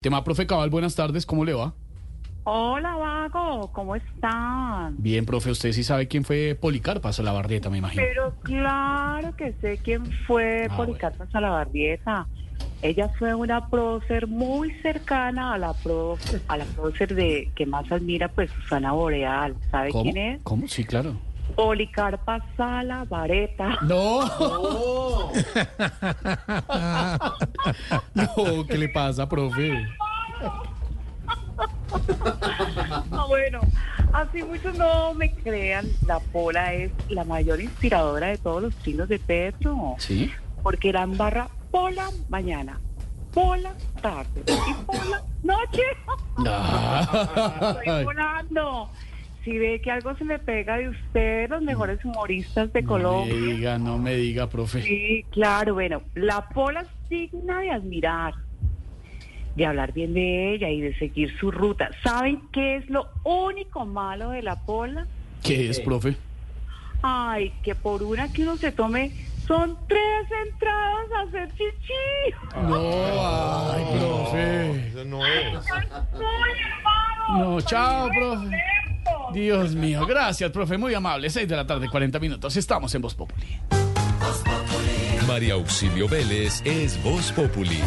Tema, profe Cabal, buenas tardes, ¿cómo le va? Hola, Vago, ¿cómo están? Bien, profe, usted sí sabe quién fue Policarpa Salabarrieta, me imagino. Pero claro que sé quién fue Ah, Policarpa Salabarrieta. Ella fue una prócer muy cercana a la pro, a la prócer de que más admira, pues Susana Boreal. ¿Sabe ¿Cómo? quién es? ¿Cómo? Sí, claro. Policarpa Salabareta. No. no, ¿qué le pasa, profe? Ah, bueno, así muchos no me crean, la Pola es la mayor inspiradora de todos los chinos de Petro. ¿Sí? porque eran barra Pola mañana, Pola tarde y Pola noche. Estoy Ay, volando. Si ve que algo se me pega de usted, los mejores humoristas de no me Colombia. diga, no me diga, profe. Sí, claro, bueno, la Pola es digna de admirar, de hablar bien de ella y de seguir su ruta. ¿Saben qué es lo único malo de la Pola? ¿Qué es, profe? Ay, que por una que uno se tome son tres entradas a hacer chichi. No, ay, profe. Eso no es. No, chao, profe. Dios mío, gracias, profe, muy amable. Seis de la tarde, 40 minutos. Estamos en Voz Populi. María Auxilio Vélez es Voz Populi.